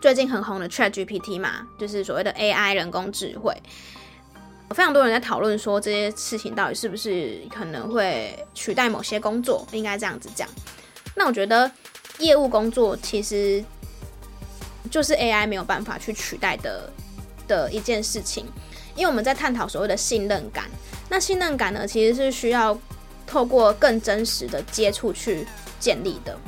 最近很红的 ChatGPT 嘛，就是所谓的 AI 人工智慧，非常多人在讨论说这些事情到底是不是可能会取代某些工作，应该这样子讲。那我觉得业务工作其实就是 AI 没有办法去取代的的一件事情，因为我们在探讨所谓的信任感，那信任感呢，其实是需要透过更真实的接触去建立的。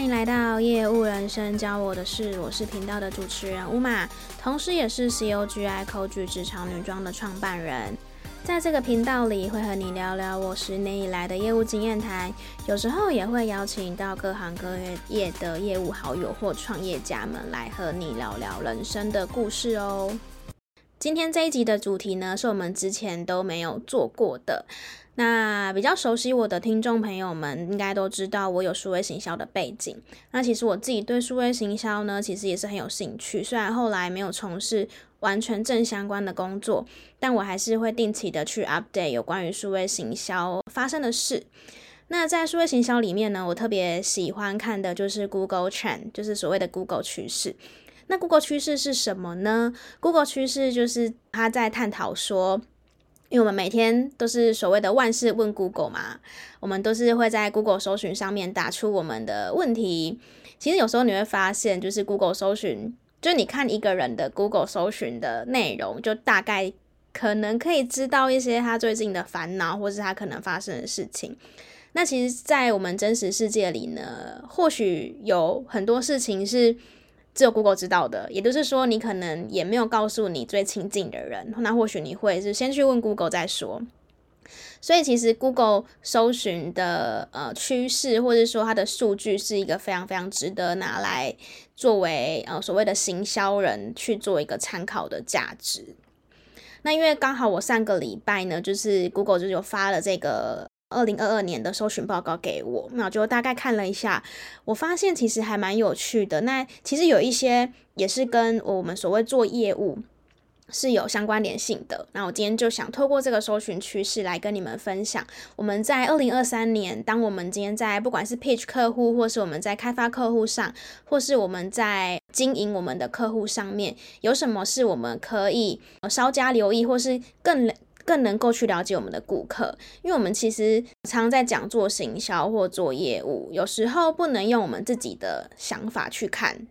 欢迎来到业务人生教我的事，我是频道的主持人 Uma，同时也是 COGI Coach 职场女装的创办人。在这个频道里，会和你聊聊我十年以来的业务经验谈，有时候也会邀请到各行各业的业务好友或创业家们来和你聊聊人生的故事哦。今天这一集的主题呢，是我们之前都没有做过的。那比较熟悉我的听众朋友们，应该都知道我有数位行销的背景。那其实我自己对数位行销呢，其实也是很有兴趣。虽然后来没有从事完全正相关的工作，但我还是会定期的去 update 有关于数位行销发生的事。那在数位行销里面呢，我特别喜欢看的就是 Google Trend，就是所谓的 Google 趋势。那 Google 趋势是什么呢？Google 趋势就是他在探讨说。因为我们每天都是所谓的万事问 Google 嘛，我们都是会在 Google 搜寻上面打出我们的问题。其实有时候你会发现，就是 Google 搜寻，就你看一个人的 Google 搜寻的内容，就大概可能可以知道一些他最近的烦恼，或是他可能发生的事情。那其实，在我们真实世界里呢，或许有很多事情是。只有 Google 知道的，也就是说，你可能也没有告诉你最亲近的人，那或许你会是先去问 Google 再说。所以，其实 Google 搜寻的呃趋势，或者说它的数据，是一个非常非常值得拿来作为呃所谓的行销人去做一个参考的价值。那因为刚好我上个礼拜呢，就是 Google 就有发了这个。二零二二年的搜寻报告给我，那我就大概看了一下，我发现其实还蛮有趣的。那其实有一些也是跟我们所谓做业务是有相关联性的。那我今天就想透过这个搜寻趋势来跟你们分享，我们在二零二三年，当我们今天在不管是 pitch 客户，或是我们在开发客户上，或是我们在经营我们的客户上面，有什么是我们可以稍加留意，或是更。更能够去了解我们的顾客，因为我们其实常在讲做行销或做业务，有时候不能用我们自己的想法去看，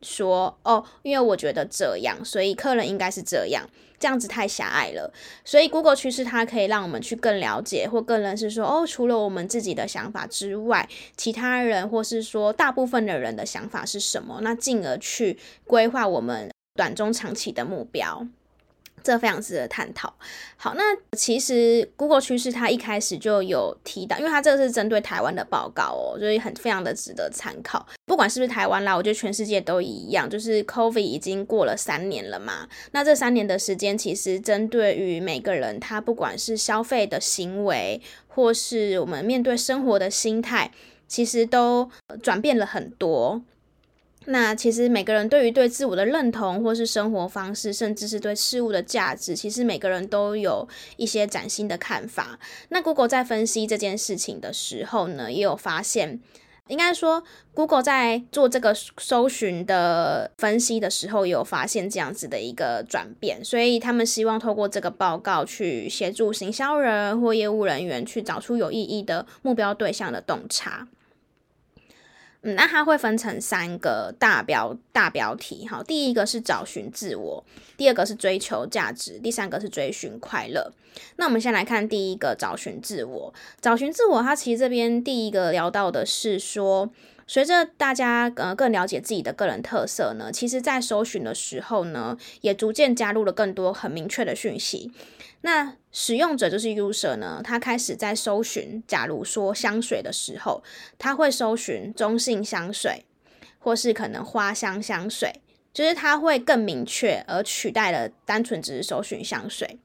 说哦，因为我觉得这样，所以客人应该是这样，这样子太狭隘了。所以 Google 趋势它可以让我们去更了解或更认识说哦，除了我们自己的想法之外，其他人或是说大部分的人的想法是什么，那进而去规划我们短中长期的目标。这非常值得探讨。好，那其实 Google 趋势它一开始就有提到，因为它这个是针对台湾的报告哦，所以很非常的值得参考。不管是不是台湾啦，我觉得全世界都一样，就是 COVID 已经过了三年了嘛。那这三年的时间，其实针对于每个人，他不管是消费的行为，或是我们面对生活的心态，其实都转变了很多。那其实每个人对于对自我的认同，或是生活方式，甚至是对事物的价值，其实每个人都有一些崭新的看法。那 Google 在分析这件事情的时候呢，也有发现，应该说 Google 在做这个搜寻的分析的时候，有发现这样子的一个转变。所以他们希望透过这个报告去协助行销人或业务人员去找出有意义的目标对象的洞察。嗯，那它会分成三个大标大标题，哈，第一个是找寻自我，第二个是追求价值，第三个是追寻快乐。那我们先来看第一个，找寻自我。找寻自我，它其实这边第一个聊到的是说，随着大家呃更了解自己的个人特色呢，其实在搜寻的时候呢，也逐渐加入了更多很明确的讯息。那使用者就是 user 呢，他开始在搜寻，假如说香水的时候，他会搜寻中性香水，或是可能花香香水，就是他会更明确，而取代了单纯只是搜寻香水。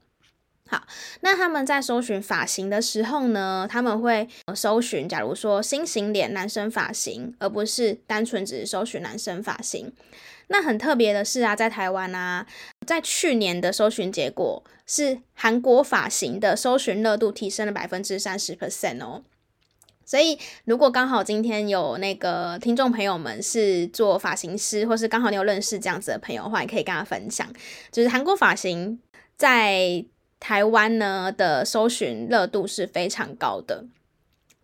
好，那他们在搜寻发型的时候呢，他们会搜寻，假如说新型脸男生发型，而不是单纯只是搜寻男生发型。那很特别的是啊，在台湾啊，在去年的搜寻结果是韩国发型的搜寻热度提升了百分之三十 percent 哦。所以，如果刚好今天有那个听众朋友们是做发型师，或是刚好你有认识这样子的朋友的话，也可以跟他分享，就是韩国发型在台湾呢的搜寻热度是非常高的。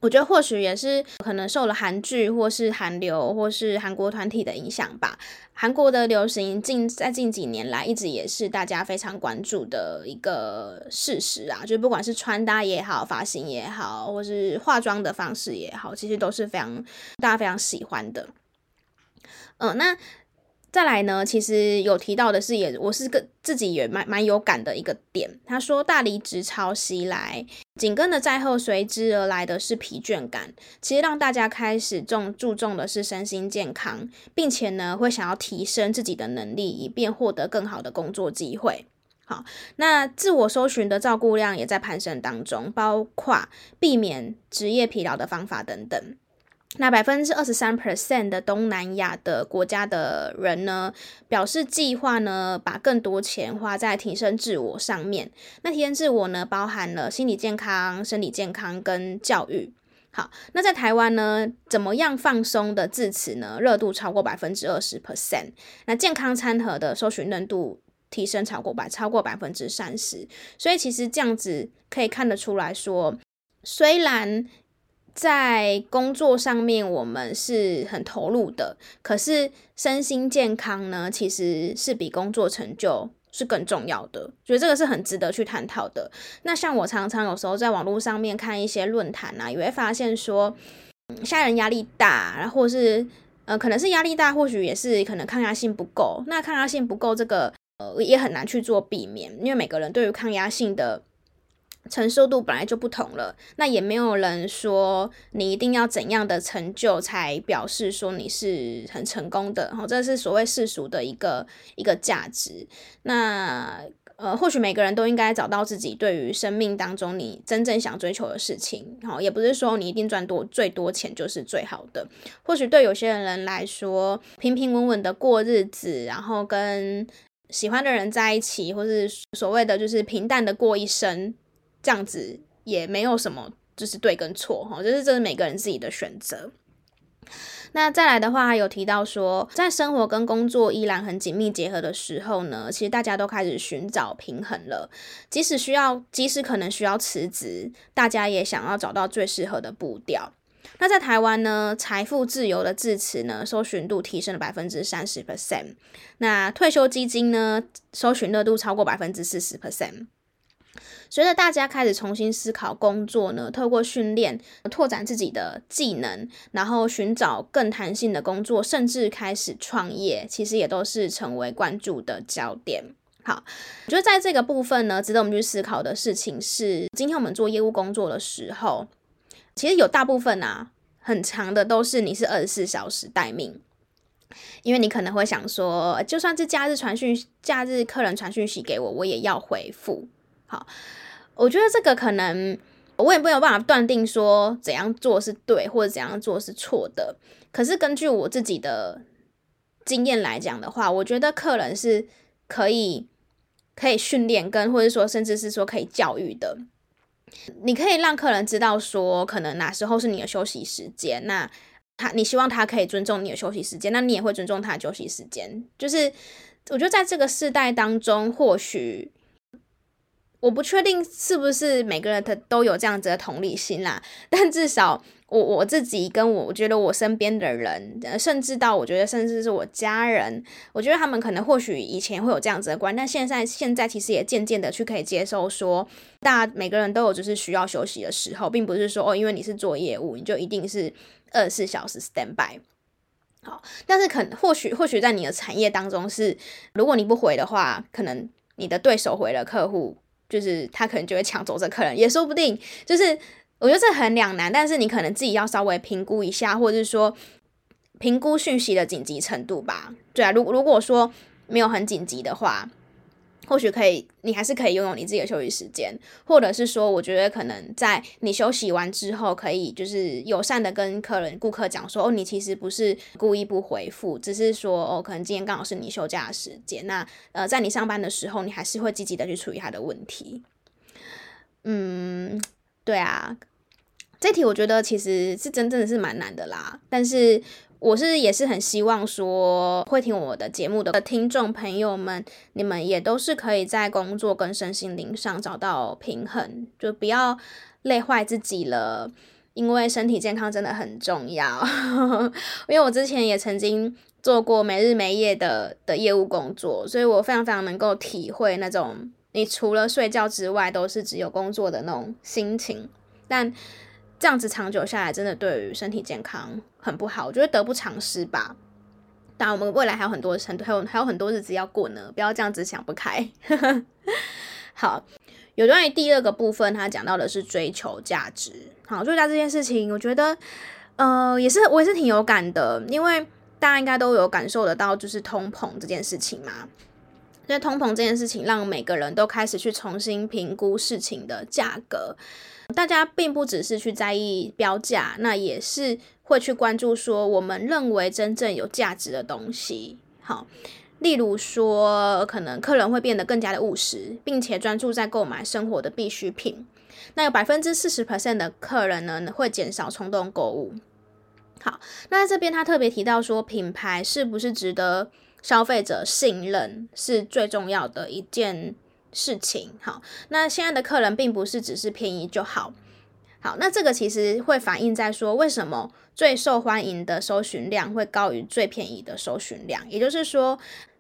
我觉得或许也是可能受了韩剧或是韩流或是韩国团体的影响吧。韩国的流行近在近几年来一直也是大家非常关注的一个事实啊，就不管是穿搭也好，发型也好，或是化妆的方式也好，其实都是非常大家非常喜欢的。嗯，那。再来呢，其实有提到的是也，也我是个自己也蛮蛮有感的一个点。他说，大离职潮袭来，紧跟的在后随之而来的是疲倦感。其实让大家开始重注重的是身心健康，并且呢，会想要提升自己的能力，以便获得更好的工作机会。好，那自我搜寻的照顾量也在攀升当中，包括避免职业疲劳的方法等等。那百分之二十三 percent 的东南亚的国家的人呢，表示计划呢，把更多钱花在提升自我上面。那提升自我呢，包含了心理健康、生理健康跟教育。好，那在台湾呢，怎么样放松的字词呢？热度超过百分之二十 percent。那健康餐盒的搜寻热度提升超过百超过百分之三十。所以其实这样子可以看得出来说，虽然。在工作上面，我们是很投入的，可是身心健康呢，其实是比工作成就是更重要的。觉得这个是很值得去探讨的。那像我常常有时候在网络上面看一些论坛啊，也会发现说，现在人压力大，然后是呃，可能是压力大，或许也是可能抗压性不够。那抗压性不够，这个呃也很难去做避免，因为每个人对于抗压性的。承受度本来就不同了，那也没有人说你一定要怎样的成就才表示说你是很成功的，好，这是所谓世俗的一个一个价值。那呃，或许每个人都应该找到自己对于生命当中你真正想追求的事情，好，也不是说你一定赚多最多钱就是最好的。或许对有些人来说，平平稳稳的过日子，然后跟喜欢的人在一起，或是所谓的就是平淡的过一生。这样子也没有什么，就是对跟错哈，就是这是每个人自己的选择。那再来的话，还有提到说，在生活跟工作依然很紧密结合的时候呢，其实大家都开始寻找平衡了。即使需要，即使可能需要辞职，大家也想要找到最适合的步调。那在台湾呢，财富自由的字词呢，搜寻度提升了百分之三十 percent。那退休基金呢，搜寻热度超过百分之四十 percent。随着大家开始重新思考工作呢，透过训练拓展自己的技能，然后寻找更弹性的工作，甚至开始创业，其实也都是成为关注的焦点。好，我觉得在这个部分呢，值得我们去思考的事情是，今天我们做业务工作的时候，其实有大部分啊，很长的都是你是二十四小时待命，因为你可能会想说，就算是假日传讯，假日客人传讯息给我，我也要回复。好。我觉得这个可能我也没有办法断定说怎样做是对或者怎样做是错的。可是根据我自己的经验来讲的话，我觉得客人是可以可以训练跟或者说甚至是说可以教育的。你可以让客人知道说可能哪时候是你的休息时间，那他你希望他可以尊重你的休息时间，那你也会尊重他的休息时间。就是我觉得在这个世代当中，或许。我不确定是不是每个人他都有这样子的同理心啦，但至少我我自己跟我我觉得我身边的人，甚至到我觉得甚至是我家人，我觉得他们可能或许以前会有这样子的观，但现在现在其实也渐渐的去可以接受说，大家每个人都有就是需要休息的时候，并不是说哦，因为你是做业务，你就一定是二十四小时 stand by。好，但是可或许或许在你的产业当中是，如果你不回的话，可能你的对手回了客户。就是他可能就会抢走这客人，也说不定。就是我觉得这很两难，但是你可能自己要稍微评估一下，或者是说评估讯息的紧急程度吧。对啊，如如果说没有很紧急的话，或许可以，你还是可以拥有你自己的休息时间，或者是说，我觉得可能在你休息完之后，可以就是友善的跟客人、顾客讲说，哦，你其实不是故意不回复，只是说，哦，可能今天刚好是你休假的时间，那呃，在你上班的时候，你还是会积极的去处理他的问题。嗯，对啊，这题我觉得其实是真正的是蛮难的啦，但是。我是也是很希望说，会听我的节目的听众朋友们，你们也都是可以在工作跟身心灵上找到平衡，就不要累坏自己了。因为身体健康真的很重要。因为我之前也曾经做过没日没夜的的业务工作，所以我非常非常能够体会那种你除了睡觉之外都是只有工作的那种心情。但这样子长久下来，真的对于身体健康很不好，我觉得得不偿失吧。当然，我们未来还有很多、很多、还有还有很多日子要过呢，不要这样子想不开。好，有关于第二个部分，他讲到的是追求价值。好，追求这件事情，我觉得，呃，也是我也是挺有感的，因为大家应该都有感受得到，就是通膨这件事情嘛。因为通膨这件事情，让每个人都开始去重新评估事情的价格。大家并不只是去在意标价，那也是会去关注说我们认为真正有价值的东西。好，例如说，可能客人会变得更加的务实，并且专注在购买生活的必需品。那有百分之四十 percent 的客人呢，会减少冲动购物。好，那在这边他特别提到说，品牌是不是值得消费者信任，是最重要的一件事情。好，那现在的客人并不是只是便宜就好。好，那这个其实会反映在说，为什么最受欢迎的搜寻量会高于最便宜的搜寻量？也就是说，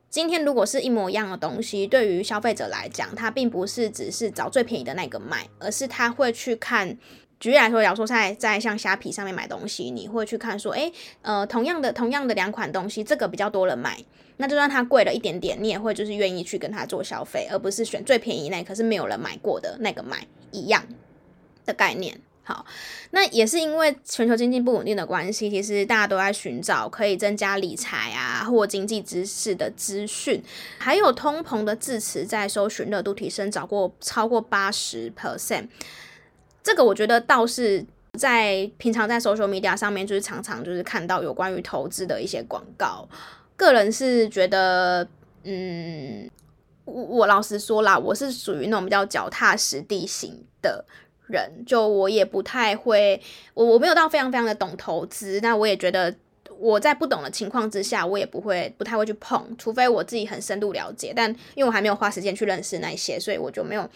今天如果是一模一样的东西，对于消费者来讲，他并不是只是找最便宜的那个买，而是他会去看。举例来说，假如说在在像虾皮上面买东西，你会去看说，诶，呃，同样的同样的两款东西，这个比较多人买，那就算它贵了一点点，你也会就是愿意去跟他做消费，而不是选最便宜那可是没有人买过的那个买一样的概念。好，那也是因为全球经济不稳定的关系，其实大家都在寻找可以增加理财啊或经济知识的资讯，还有通膨的字词在搜寻热度提升，找过超过八十 percent。这个我觉得倒是在平常在 social media 上面，就是常常就是看到有关于投资的一些广告。个人是觉得，嗯，我我老实说啦，我是属于那种比较脚踏实地型的人，就我也不太会，我我没有到非常非常的懂投资，那我也觉得我在不懂的情况之下，我也不会不太会去碰，除非我自己很深度了解。但因为我还没有花时间去认识那些，所以我就没有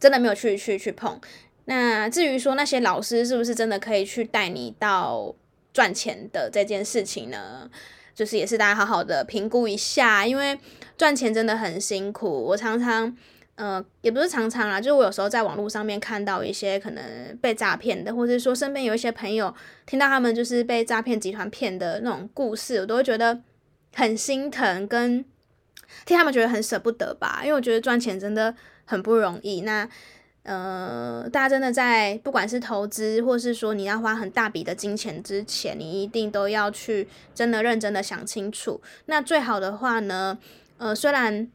真的没有去去去碰。那至于说那些老师是不是真的可以去带你到赚钱的这件事情呢？就是也是大家好好的评估一下，因为赚钱真的很辛苦。我常常，呃，也不是常常啦，就是我有时候在网络上面看到一些可能被诈骗的，或者说身边有一些朋友听到他们就是被诈骗集团骗的那种故事，我都会觉得很心疼，跟替他们觉得很舍不得吧。因为我觉得赚钱真的很不容易。那呃，大家真的在不管是投资，或是说你要花很大笔的金钱之前，你一定都要去真的认真的想清楚。那最好的话呢，呃，虽然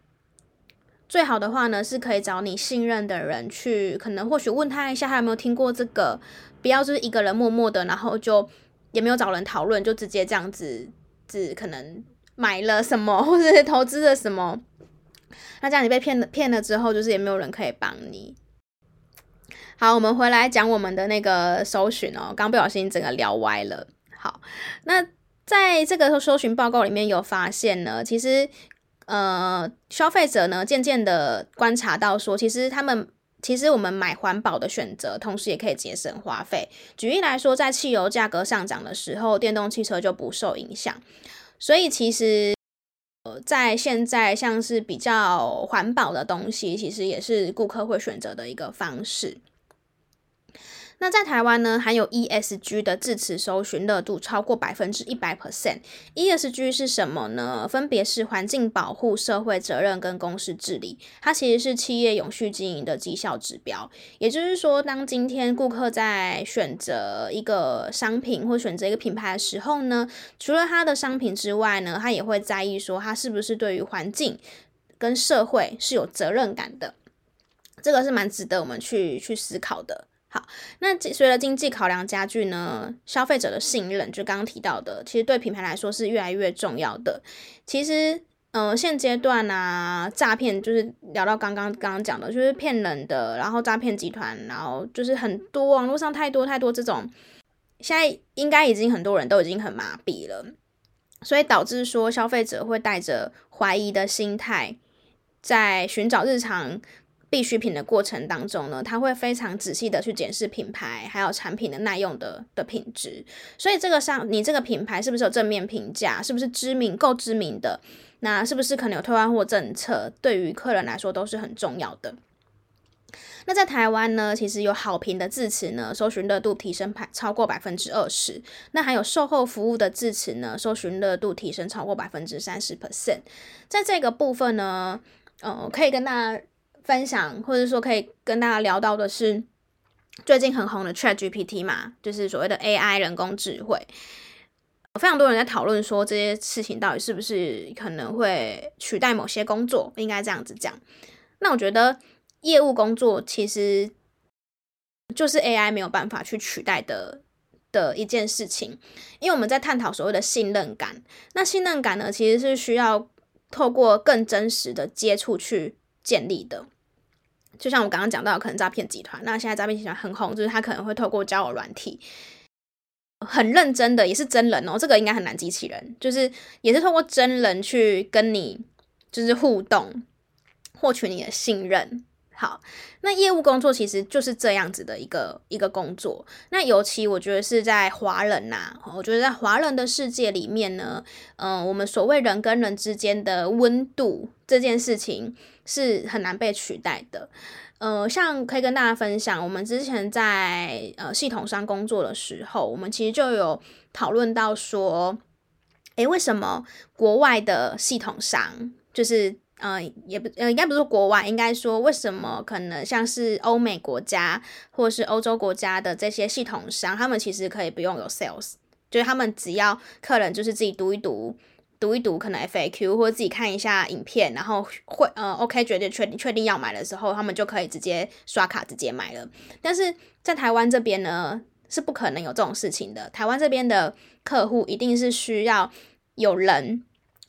最好的话呢，是可以找你信任的人去，可能或许问他一下，他有没有听过这个，不要就是一个人默默的，然后就也没有找人讨论，就直接这样子，只可能买了什么，或者是投资了什么，那这样你被骗了，骗了之后，就是也没有人可以帮你。好，我们回来讲我们的那个搜寻哦，刚不小心整个聊歪了。好，那在这个搜寻报告里面有发现呢，其实呃，消费者呢渐渐的观察到说，其实他们其实我们买环保的选择，同时也可以节省花费。举例来说，在汽油价格上涨的时候，电动汽车就不受影响。所以其实呃，在现在像是比较环保的东西，其实也是顾客会选择的一个方式。那在台湾呢，含有 ESG 的字词搜寻热度超过百分之一百 percent。ESG 是什么呢？分别是环境保护、社会责任跟公司治理。它其实是企业永续经营的绩效指标。也就是说，当今天顾客在选择一个商品或选择一个品牌的时候呢，除了它的商品之外呢，他也会在意说它是不是对于环境跟社会是有责任感的，这个是蛮值得我们去去思考的。那随着经济考量加剧呢，消费者的信任，就刚刚提到的，其实对品牌来说是越来越重要的。其实，呃，现阶段啊，诈骗就是聊到刚刚刚刚讲的，就是骗人的，然后诈骗集团，然后就是很多网络上太多太多这种，现在应该已经很多人都已经很麻痹了，所以导致说消费者会带着怀疑的心态，在寻找日常。必需品的过程当中呢，他会非常仔细的去检视品牌还有产品的耐用的的品质，所以这个上你这个品牌是不是有正面评价，是不是知名够知名的，那是不是可能有退换货政策，对于客人来说都是很重要的。那在台湾呢，其实有好评的字词呢，搜寻热度提升排超过百分之二十，那还有售后服务的字词呢，搜寻热度提升超过百分之三十 percent，在这个部分呢，呃，可以跟大家。分享或者说可以跟大家聊到的是最近很红的 ChatGPT 嘛，就是所谓的 AI 人工智慧，非常多人在讨论说这些事情到底是不是可能会取代某些工作，应该这样子讲。那我觉得业务工作其实就是 AI 没有办法去取代的的一件事情，因为我们在探讨所谓的信任感，那信任感呢，其实是需要透过更真实的接触去建立的。就像我刚刚讲到，可能诈骗集团，那现在诈骗集团很红，就是他可能会透过交友软体，很认真的，也是真人哦，这个应该很难机器人，就是也是透过真人去跟你就是互动，获取你的信任。好，那业务工作其实就是这样子的一个一个工作。那尤其我觉得是在华人呐、我觉得在华人的世界里面呢，嗯、呃，我们所谓人跟人之间的温度这件事情是很难被取代的。呃，像可以跟大家分享，我们之前在呃系统商工作的时候，我们其实就有讨论到说，诶，为什么国外的系统商就是。呃，也不呃，应该不是国外，应该说为什么可能像是欧美国家或者是欧洲国家的这些系统商，他们其实可以不用有 sales，就是他们只要客人就是自己读一读，读一读可能 FAQ 或者自己看一下影片，然后会呃 OK 决定确定确定要买的时候，他们就可以直接刷卡直接买了。但是在台湾这边呢，是不可能有这种事情的。台湾这边的客户一定是需要有人。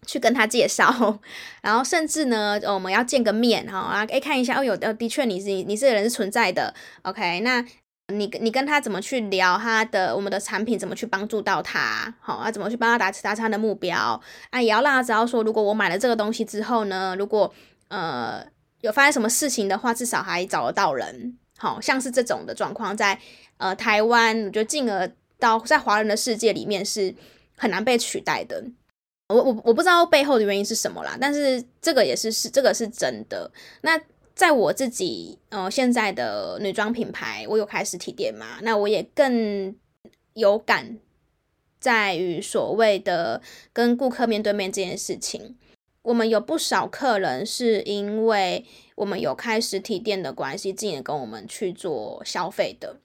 去跟他介绍，然后甚至呢，我们要见个面哈啊，诶，看一下哦，有的的确你是你这个人是存在的，OK，那你你跟他怎么去聊他的我们的产品，怎么去帮助到他，好啊，怎么去帮他达达成他的目标。啊，也要让他知道说，如果我买了这个东西之后呢，如果呃有发生什么事情的话，至少还找得到人，好像是这种的状况，在呃台湾，我觉得进而到在华人的世界里面是很难被取代的。我我我不知道背后的原因是什么啦，但是这个也是是这个是真的。那在我自己呃现在的女装品牌，我有开实体店嘛，那我也更有感在于所谓的跟顾客面对面这件事情。我们有不少客人是因为我们有开实体店的关系，进而跟我们去做消费的。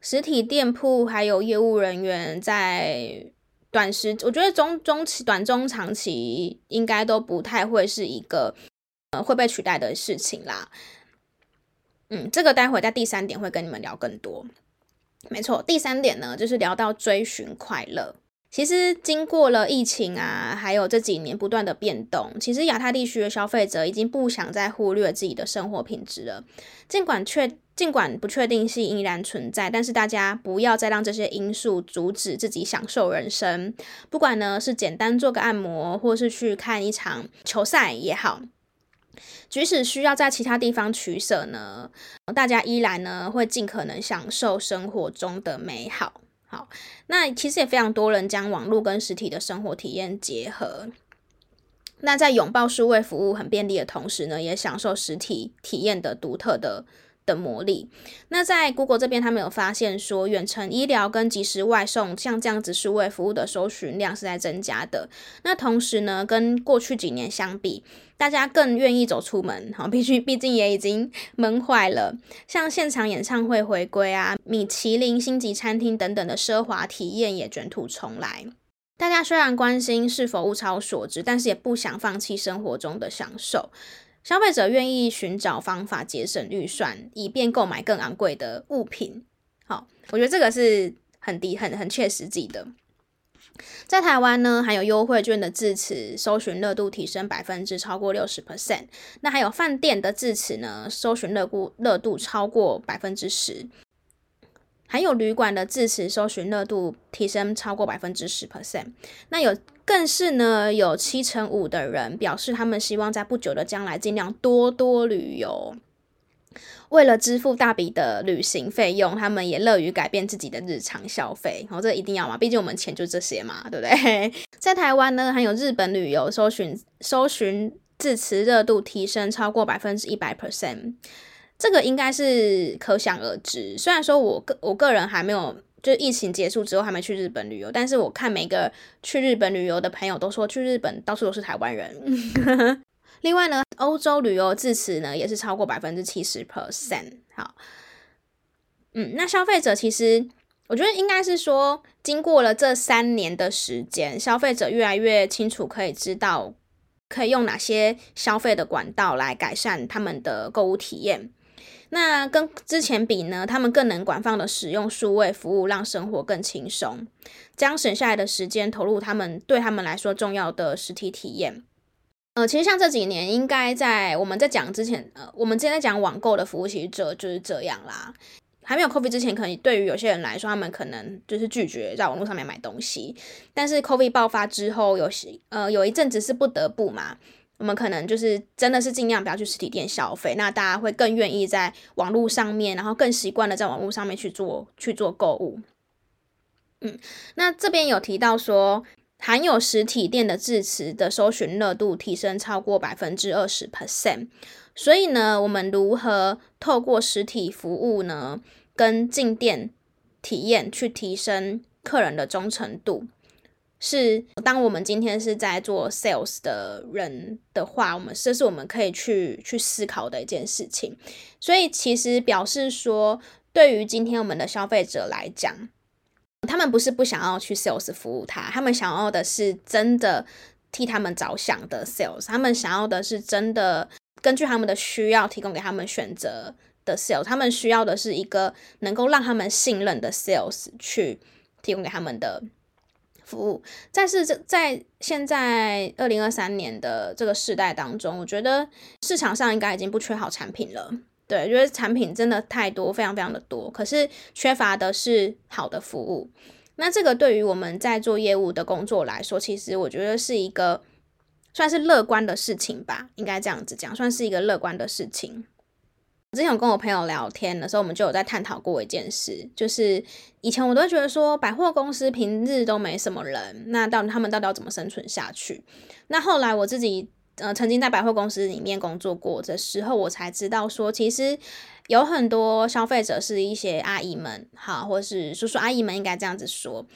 实体店铺还有业务人员在。短时，我觉得中中期、短中长期应该都不太会是一个呃会被取代的事情啦。嗯，这个待会在第三点会跟你们聊更多。没错，第三点呢就是聊到追寻快乐。其实经过了疫情啊，还有这几年不断的变动，其实亚太地区的消费者已经不想再忽略自己的生活品质了。尽管确尽管不确定性依然存在，但是大家不要再让这些因素阻止自己享受人生。不管呢是简单做个按摩，或是去看一场球赛也好，即使需要在其他地方取舍呢，大家依然呢会尽可能享受生活中的美好。好，那其实也非常多人将网络跟实体的生活体验结合。那在拥抱数位服务很便利的同时呢，也享受实体体验的独特的的魔力。那在 Google 这边，他们有发现说，远程医疗跟即时外送像这样子数位服务的搜寻量是在增加的。那同时呢，跟过去几年相比，大家更愿意走出门，好，毕竟毕竟也已经闷坏了。像现场演唱会回归啊，米其林星级餐厅等等的奢华体验也卷土重来。大家虽然关心是否物超所值，但是也不想放弃生活中的享受。消费者愿意寻找方法节省预算，以便购买更昂贵的物品。好，我觉得这个是很低、很很切实际的。在台湾呢，还有优惠券的字词搜寻热度提升百分之超过六十 percent。那还有饭店的字词呢，搜寻热度热度超过百分之十。还有旅馆的字词搜寻热度提升超过百分之十 percent。那有更是呢，有七成五的人表示他们希望在不久的将来尽量多多旅游。为了支付大笔的旅行费用，他们也乐于改变自己的日常消费。然后这一定要嘛，毕竟我们钱就这些嘛，对不对？在台湾呢，还有日本旅游搜寻搜寻字词热度提升超过百分之一百 percent，这个应该是可想而知。虽然说我个我个人还没有，就疫情结束之后还没去日本旅游，但是我看每个去日本旅游的朋友都说，去日本到处都是台湾人。另外呢，欧洲旅游字词呢也是超过百分之七十 percent。好，嗯，那消费者其实我觉得应该是说，经过了这三年的时间，消费者越来越清楚，可以知道可以用哪些消费的管道来改善他们的购物体验。那跟之前比呢，他们更能广泛的使用数位服务，让生活更轻松，将省下来的时间投入他们对他们来说重要的实体体验。呃，其实像这几年，应该在我们在讲之前，呃，我们之前在讲网购的服务，其实这就是这样啦。还没有 COVID 之前，可能对于有些人来说，他们可能就是拒绝在网络上面买东西。但是 COVID 爆发之后，有些呃有一阵子是不得不嘛，我们可能就是真的是尽量不要去实体店消费，那大家会更愿意在网络上面，然后更习惯的在网络上面去做去做购物。嗯，那这边有提到说。含有实体店的字词的搜寻热度提升超过百分之二十 percent，所以呢，我们如何透过实体服务呢，跟进店体验去提升客人的忠诚度？是当我们今天是在做 sales 的人的话，我们这是我们可以去去思考的一件事情。所以其实表示说，对于今天我们的消费者来讲。他们不是不想要去 sales 服务他，他们想要的是真的替他们着想的 sales，他们想要的是真的根据他们的需要提供给他们选择的 sales，他们需要的是一个能够让他们信任的 sales 去提供给他们的服务。但是这在现在二零二三年的这个时代当中，我觉得市场上应该已经不缺好产品了。对，觉得产品真的太多，非常非常的多，可是缺乏的是好的服务。那这个对于我们在做业务的工作来说，其实我觉得是一个算是乐观的事情吧，应该这样子讲，算是一个乐观的事情。之前有跟我朋友聊天的时候，我们就有在探讨过一件事，就是以前我都觉得说百货公司平日都没什么人，那到他们到底要怎么生存下去？那后来我自己。呃，曾经在百货公司里面工作过的时候，我才知道说，其实有很多消费者是一些阿姨们，好，或是叔叔阿姨们，应该这样子说。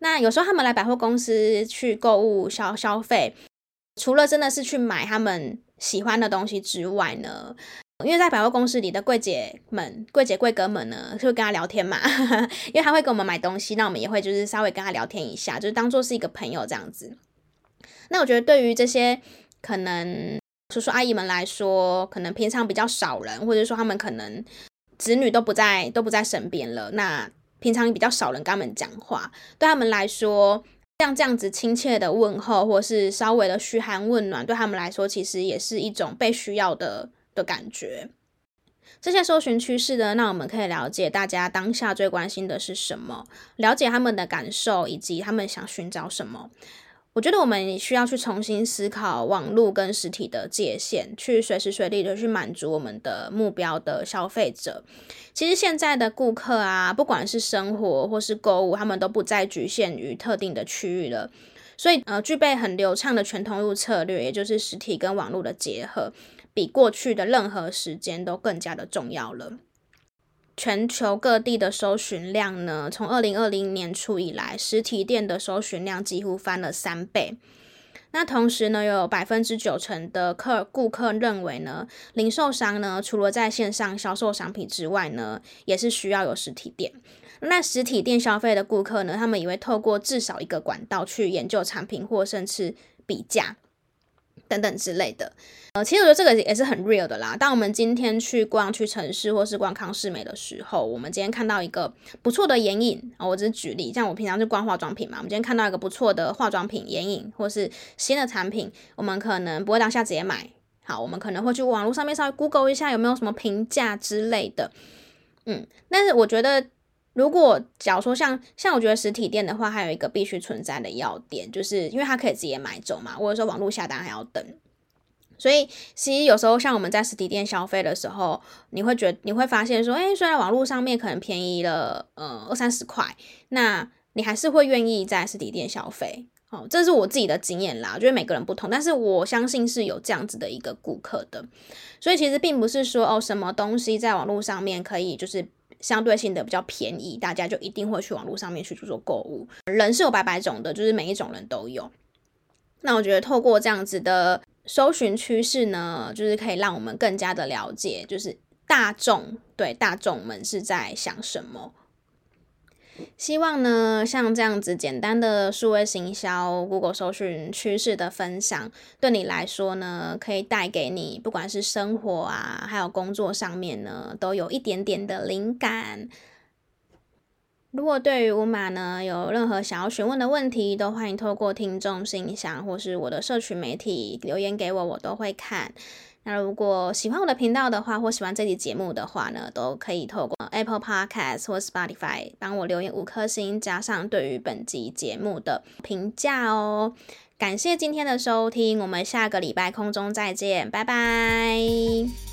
那有时候他们来百货公司去购物消消费，除了真的是去买他们喜欢的东西之外呢，因为在百货公司里的柜姐们、柜姐柜哥们呢，就会跟他聊天嘛，因为他会给我们买东西，那我们也会就是稍微跟他聊天一下，就是当做是一个朋友这样子。那我觉得对于这些。可能叔叔阿姨们来说，可能平常比较少人，或者说他们可能子女都不在，都不在身边了。那平常比较少人跟他们讲话，对他们来说，像这样子亲切的问候，或是稍微的嘘寒问暖，对他们来说，其实也是一种被需要的的感觉。这些搜寻趋势呢，那我们可以了解大家当下最关心的是什么，了解他们的感受，以及他们想寻找什么。我觉得我们需要去重新思考网络跟实体的界限，去随时随地的去满足我们的目标的消费者。其实现在的顾客啊，不管是生活或是购物，他们都不再局限于特定的区域了。所以，呃，具备很流畅的全通路策略，也就是实体跟网络的结合，比过去的任何时间都更加的重要了。全球各地的搜寻量呢，从二零二零年初以来，实体店的搜寻量几乎翻了三倍。那同时呢，有百分之九成的客顾客认为呢，零售商呢，除了在线上销售商品之外呢，也是需要有实体店。那实体店消费的顾客呢，他们也会透过至少一个管道去研究产品或甚至比价等等之类的。呃，其实我觉得这个也是很 real 的啦。当我们今天去逛屈臣氏或是逛康是美的时候，我们今天看到一个不错的眼影啊，我只是举例，像我平常去逛化妆品嘛，我们今天看到一个不错的化妆品眼影或是新的产品，我们可能不会当下直接买，好，我们可能会去网络上面稍微 Google 一下有没有什么评价之类的，嗯，但是我觉得如果假如说像像我觉得实体店的话，还有一个必须存在的要点，就是因为它可以直接买走嘛，或者说网络下单还要等。所以，其实有时候像我们在实体店消费的时候，你会觉你会发现说，诶，虽然网络上面可能便宜了，呃，二三十块，那你还是会愿意在实体店消费。哦，这是我自己的经验啦，我觉得每个人不同，但是我相信是有这样子的一个顾客的。所以其实并不是说哦，什么东西在网络上面可以就是相对性的比较便宜，大家就一定会去网络上面去做做购物。人是有百百种的，就是每一种人都有。那我觉得透过这样子的。搜寻趋势呢，就是可以让我们更加的了解，就是大众对大众们是在想什么。希望呢，像这样子简单的数位行销、Google 搜寻趋势的分享，对你来说呢，可以带给你，不管是生活啊，还有工作上面呢，都有一点点的灵感。如果对于乌马呢，有任何想要询问的问题，都欢迎透过听众信箱或是我的社群媒体留言给我，我都会看。那如果喜欢我的频道的话，或喜欢这期节目的话呢，都可以透过 Apple Podcast 或 Spotify 帮我留言五颗星，加上对于本集节目的评价哦。感谢今天的收听，我们下个礼拜空中再见，拜拜。